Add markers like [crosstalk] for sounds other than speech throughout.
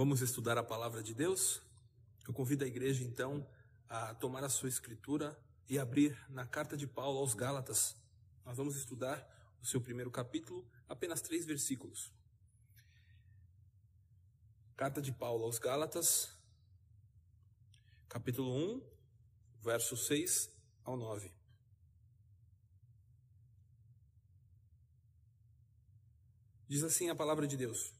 Vamos estudar a palavra de Deus? Eu convido a igreja então a tomar a sua escritura e abrir na carta de Paulo aos Gálatas. Nós vamos estudar o seu primeiro capítulo, apenas três versículos. Carta de Paulo aos Gálatas, capítulo 1, verso 6 ao 9. Diz assim a palavra de Deus: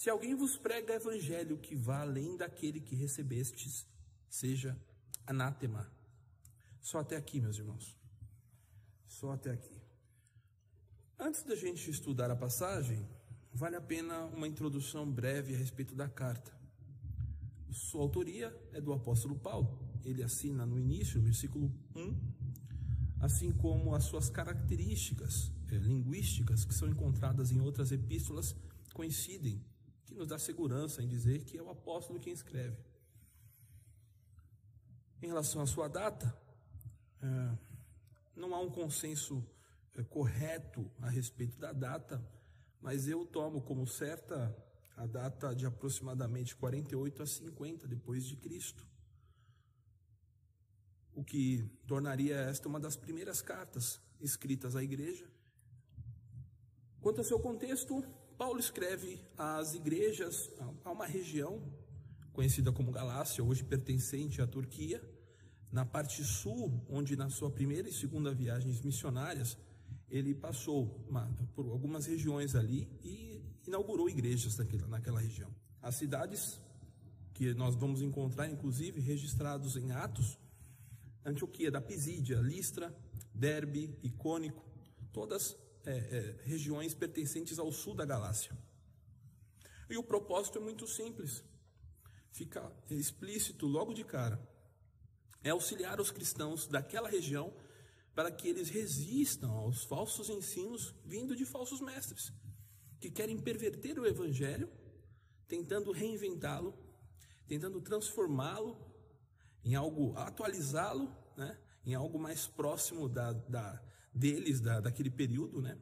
se alguém vos prega evangelho que vá além daquele que recebestes, seja anátema. Só até aqui, meus irmãos. Só até aqui. Antes da gente estudar a passagem, vale a pena uma introdução breve a respeito da carta. Sua autoria é do apóstolo Paulo. Ele assina no início, versículo 1, assim como as suas características é, linguísticas que são encontradas em outras epístolas coincidem que nos dá segurança em dizer que é o apóstolo quem escreve. Em relação à sua data, é, não há um consenso é, correto a respeito da data, mas eu tomo como certa a data de aproximadamente 48 a 50 depois de Cristo. O que tornaria esta uma das primeiras cartas escritas à igreja. Quanto ao seu contexto, Paulo escreve às igrejas, a uma região conhecida como Galácia, hoje pertencente à Turquia, na parte sul, onde na sua primeira e segunda viagens missionárias, ele passou uma, por algumas regiões ali e inaugurou igrejas naquela, naquela região. As cidades que nós vamos encontrar, inclusive, registrados em Atos, Antioquia da Pisídia, Listra, Derbe, Icônico, todas é, é, regiões pertencentes ao sul da Galácia. E o propósito é muito simples, fica explícito logo de cara. É auxiliar os cristãos daquela região para que eles resistam aos falsos ensinos vindo de falsos mestres, que querem perverter o evangelho, tentando reinventá-lo, tentando transformá-lo em algo, atualizá-lo, né, em algo mais próximo da, da, deles da, daquele período, né?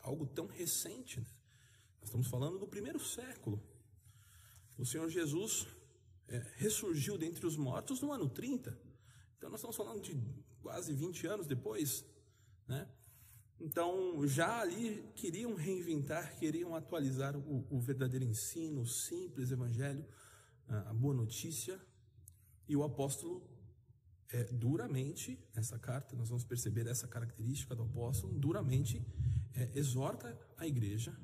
algo tão recente. Né? Nós estamos falando do primeiro século. O Senhor Jesus é, ressurgiu dentre os mortos no ano 30. Então nós estamos falando de quase 20 anos depois. Né? Então já ali queriam reinventar, queriam atualizar o, o verdadeiro ensino, o simples evangelho, a boa notícia. E o apóstolo é, duramente, nessa carta, nós vamos perceber essa característica do apóstolo, duramente é, exorta a igreja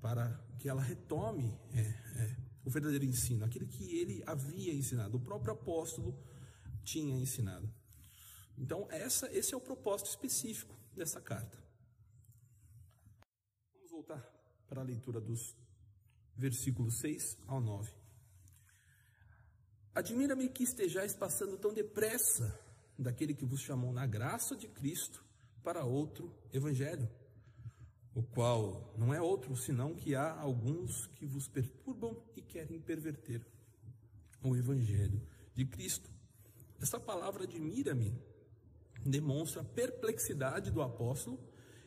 para que ela retome é, é, o verdadeiro ensino, aquilo que ele havia ensinado, o próprio apóstolo tinha ensinado. Então, essa, esse é o propósito específico dessa carta. Vamos voltar para a leitura dos versículos 6 ao 9. Admira-me que estejais passando tão depressa daquele que vos chamou na graça de Cristo para outro evangelho, o qual não é outro senão que há alguns que vos perturbam e querem perverter o evangelho de Cristo. Essa palavra admira-me demonstra a perplexidade do apóstolo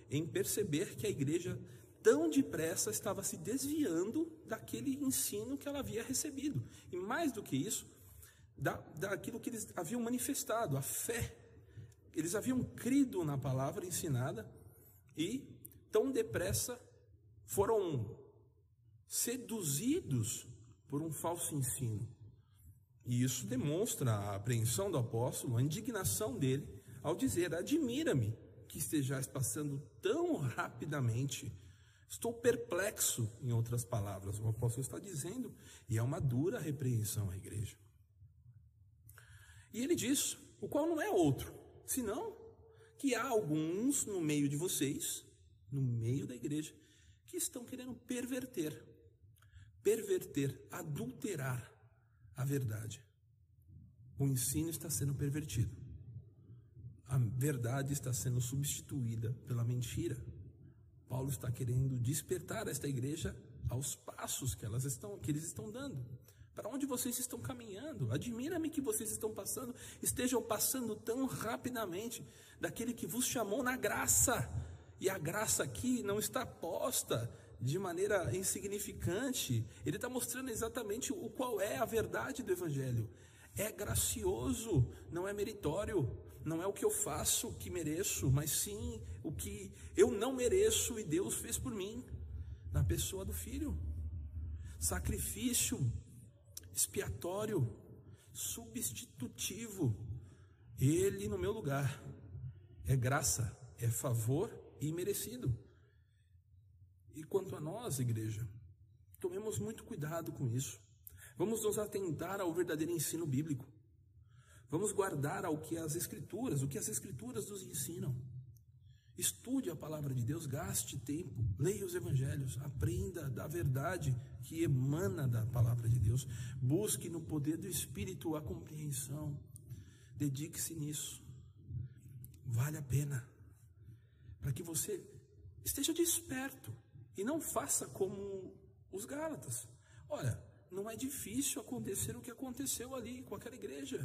em perceber que a igreja tão depressa estava se desviando daquele ensino que ela havia recebido. E mais do que isso, da, daquilo que eles haviam manifestado, a fé. Eles haviam crido na palavra ensinada e tão depressa foram seduzidos por um falso ensino. E isso demonstra a apreensão do apóstolo, a indignação dele, ao dizer: Admira-me que estejais passando tão rapidamente. Estou perplexo, em outras palavras, o apóstolo está dizendo, e é uma dura repreensão à igreja. E ele diz: o qual não é outro, senão que há alguns no meio de vocês, no meio da igreja, que estão querendo perverter. perverter, adulterar a verdade. O ensino está sendo pervertido. A verdade está sendo substituída pela mentira. Paulo está querendo despertar esta igreja aos passos que elas estão, que eles estão dando. Para onde vocês estão caminhando? Admira-me que vocês estão passando, estejam passando tão rapidamente daquele que vos chamou na graça. E a graça aqui não está posta de maneira insignificante. Ele está mostrando exatamente o qual é a verdade do Evangelho. É gracioso, não é meritório. Não é o que eu faço que mereço, mas sim o que eu não mereço e Deus fez por mim, na pessoa do Filho. Sacrifício expiatório, substitutivo. Ele no meu lugar. É graça, é favor e merecido. E quanto a nós, igreja, tomemos muito cuidado com isso. Vamos nos atentar ao verdadeiro ensino bíblico. Vamos guardar ao que as Escrituras, o que as Escrituras nos ensinam. Estude a palavra de Deus, gaste tempo, leia os evangelhos, aprenda da verdade que emana da palavra de Deus. Busque no poder do Espírito a compreensão. Dedique-se nisso. Vale a pena. Para que você esteja desperto e não faça como os Gálatas. Olha, não é difícil acontecer o que aconteceu ali com aquela igreja.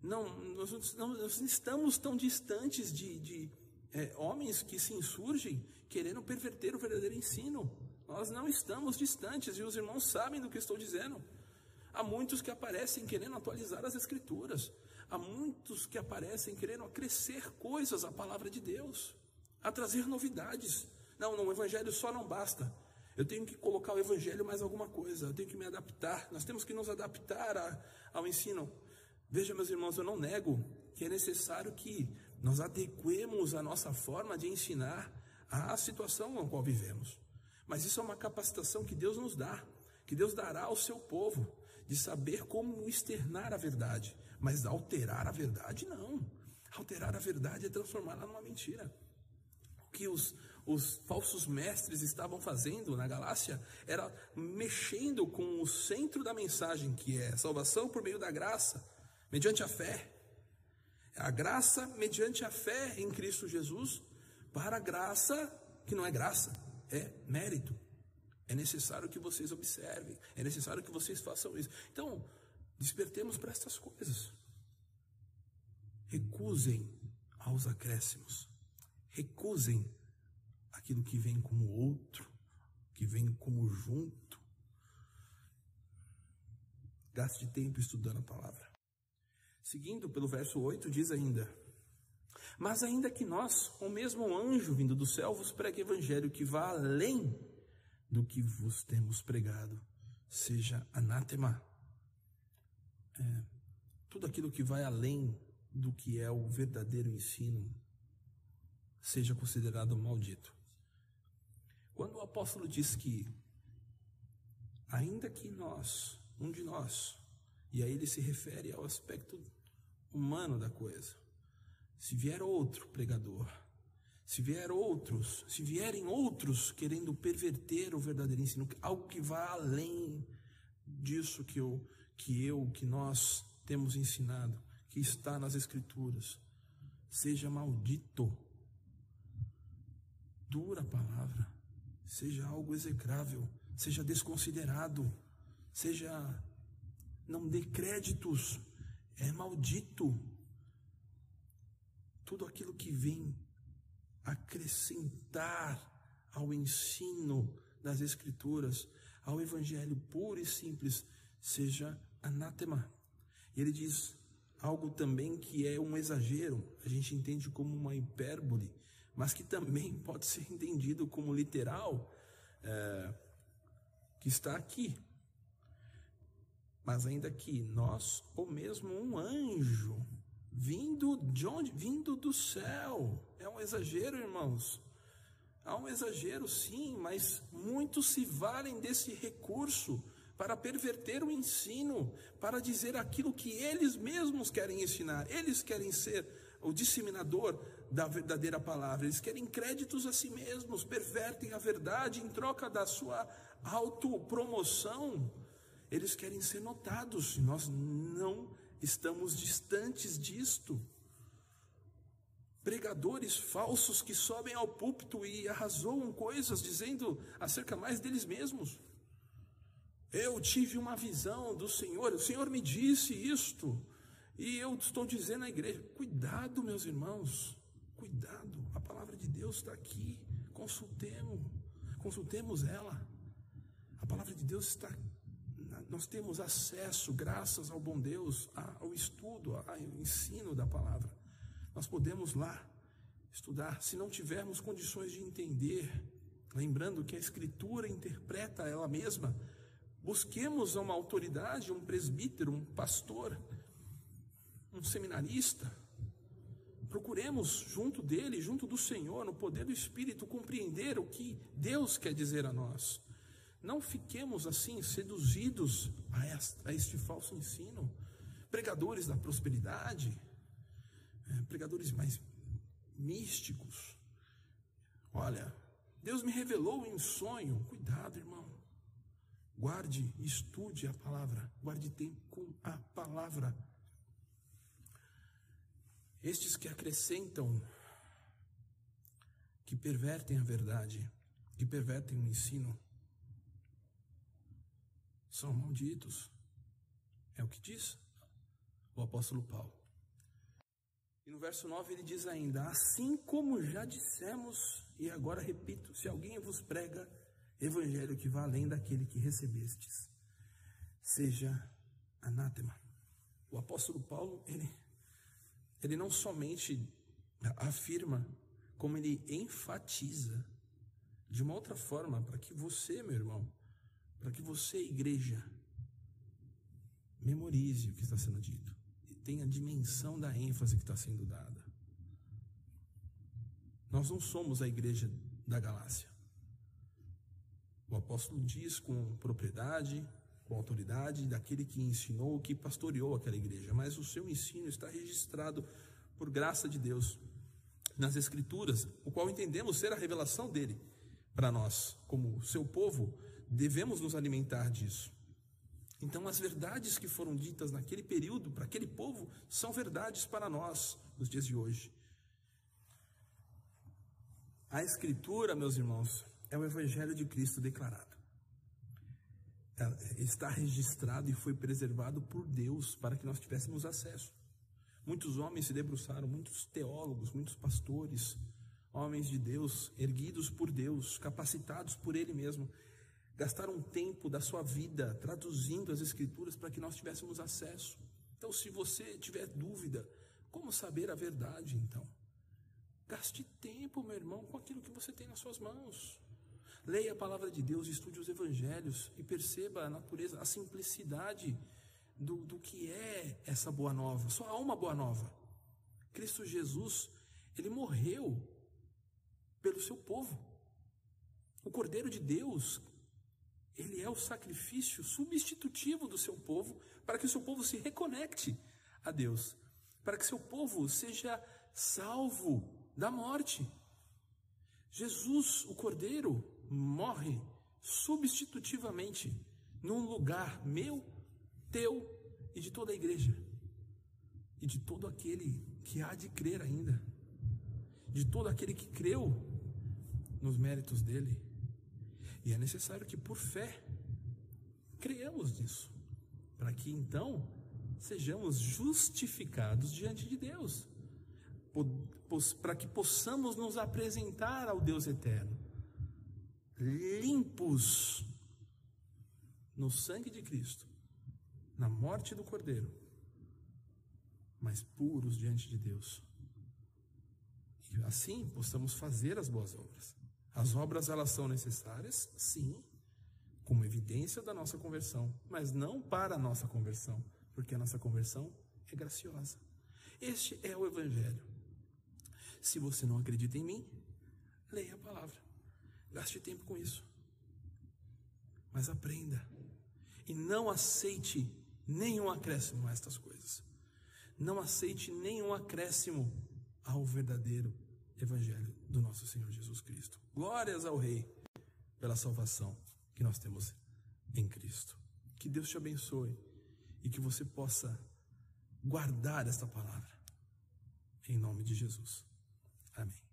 Não, nós não estamos tão distantes de, de é, homens que se insurgem querendo perverter o verdadeiro ensino. Nós não estamos distantes e os irmãos sabem do que estou dizendo. Há muitos que aparecem querendo atualizar as Escrituras. Há muitos que aparecem querendo acrescer coisas à palavra de Deus, a trazer novidades. Não, não, o Evangelho só não basta. Eu tenho que colocar o Evangelho mais alguma coisa, eu tenho que me adaptar. Nós temos que nos adaptar a, ao ensino. Veja, meus irmãos, eu não nego que é necessário que nós adequemos a nossa forma de ensinar à situação na qual vivemos. Mas isso é uma capacitação que Deus nos dá, que Deus dará ao seu povo, de saber como externar a verdade. Mas alterar a verdade, não. Alterar a verdade é transformá-la numa mentira. O que os, os falsos mestres estavam fazendo na Galácia era mexendo com o centro da mensagem, que é salvação por meio da graça, mediante a fé. A graça mediante a fé em Cristo Jesus, para a graça que não é graça, é mérito. É necessário que vocês observem, é necessário que vocês façam isso. Então, despertemos para estas coisas. Recusem aos acréscimos. Recusem aquilo que vem como outro, que vem como junto. Gaste tempo estudando a palavra. Seguindo pelo verso 8, diz ainda: Mas ainda que nós, ou mesmo um anjo vindo do céu, vos pregue evangelho que vá além do que vos temos pregado, seja anátema. É, tudo aquilo que vai além do que é o verdadeiro ensino, seja considerado maldito. Quando o apóstolo diz que, ainda que nós, um de nós, e aí ele se refere ao aspecto humano da coisa. Se vier outro pregador, se vier outros, se vierem outros querendo perverter o verdadeiro ensino, algo que vá além disso que eu, que eu, que nós temos ensinado, que está nas escrituras, seja maldito. Dura palavra, seja algo execrável, seja desconsiderado, seja não dê créditos é maldito. Tudo aquilo que vem acrescentar ao ensino das Escrituras, ao Evangelho puro e simples, seja anátema. E ele diz algo também que é um exagero, a gente entende como uma hipérbole, mas que também [laughs] pode ser entendido como literal, é, que está aqui. Mas ainda que nós, ou mesmo um anjo, vindo de onde? Vindo do céu. É um exagero, irmãos. Há um exagero, sim, mas muitos se valem desse recurso para perverter o ensino, para dizer aquilo que eles mesmos querem ensinar. Eles querem ser o disseminador da verdadeira palavra. Eles querem créditos a si mesmos, pervertem a verdade em troca da sua autopromoção. Eles querem ser notados. Nós não estamos distantes disto. Pregadores falsos que sobem ao púlpito e arrazoam coisas dizendo acerca mais deles mesmos. Eu tive uma visão do Senhor, o Senhor me disse isto, e eu estou dizendo à igreja: cuidado, meus irmãos, cuidado, a palavra de Deus está aqui, consultemos, consultemos ela. A palavra de Deus está, nós temos acesso, graças ao bom Deus, ao estudo, ao ensino da palavra. Nós podemos lá estudar, se não tivermos condições de entender, lembrando que a Escritura interpreta ela mesma Busquemos uma autoridade, um presbítero, um pastor, um seminarista. Procuremos junto dele, junto do Senhor, no poder do Espírito, compreender o que Deus quer dizer a nós. Não fiquemos assim seduzidos a este falso ensino. Pregadores da prosperidade, é, pregadores mais místicos. Olha, Deus me revelou em sonho. Cuidado, irmão. Guarde, estude a palavra, guarde tempo com a palavra. Estes que acrescentam, que pervertem a verdade, que pervertem o ensino, são malditos. É o que diz o apóstolo Paulo. E no verso 9 ele diz ainda: Assim como já dissemos, e agora repito: se alguém vos prega evangelho que vá além daquele que recebestes, seja anátema. O apóstolo Paulo, ele, ele não somente afirma, como ele enfatiza de uma outra forma, para que você, meu irmão, para que você, igreja, memorize o que está sendo dito e tenha a dimensão da ênfase que está sendo dada. Nós não somos a igreja da Galácia. O apóstolo diz com propriedade, com autoridade, daquele que ensinou, que pastoreou aquela igreja, mas o seu ensino está registrado por graça de Deus nas Escrituras, o qual entendemos ser a revelação dele para nós, como seu povo, devemos nos alimentar disso. Então, as verdades que foram ditas naquele período, para aquele povo, são verdades para nós, nos dias de hoje. A Escritura, meus irmãos, é o Evangelho de Cristo declarado. Está registrado e foi preservado por Deus para que nós tivéssemos acesso. Muitos homens se debruçaram, muitos teólogos, muitos pastores, homens de Deus, erguidos por Deus, capacitados por Ele mesmo, gastaram tempo da sua vida traduzindo as Escrituras para que nós tivéssemos acesso. Então, se você tiver dúvida, como saber a verdade, então? Gaste tempo, meu irmão, com aquilo que você tem nas suas mãos. Leia a palavra de Deus, estude os evangelhos e perceba a natureza, a simplicidade do, do que é essa boa nova. Só há uma boa nova. Cristo Jesus, ele morreu pelo seu povo. O Cordeiro de Deus, ele é o sacrifício substitutivo do seu povo para que o seu povo se reconecte a Deus, para que seu povo seja salvo da morte. Jesus, o Cordeiro, morre substitutivamente num lugar meu, teu e de toda a igreja. E de todo aquele que há de crer ainda. De todo aquele que creu nos méritos dele. E é necessário que por fé creamos nisso, para que então sejamos justificados diante de Deus, para que possamos nos apresentar ao Deus eterno limpos no sangue de Cristo, na morte do Cordeiro, mas puros diante de Deus. E assim possamos fazer as boas obras. As obras elas são necessárias, sim, como evidência da nossa conversão, mas não para a nossa conversão, porque a nossa conversão é graciosa. Este é o evangelho. Se você não acredita em mim, leia a palavra. Gaste tempo com isso. Mas aprenda. E não aceite nenhum acréscimo a estas coisas. Não aceite nenhum acréscimo ao verdadeiro Evangelho do nosso Senhor Jesus Cristo. Glórias ao Rei pela salvação que nós temos em Cristo. Que Deus te abençoe e que você possa guardar esta palavra. Em nome de Jesus. Amém.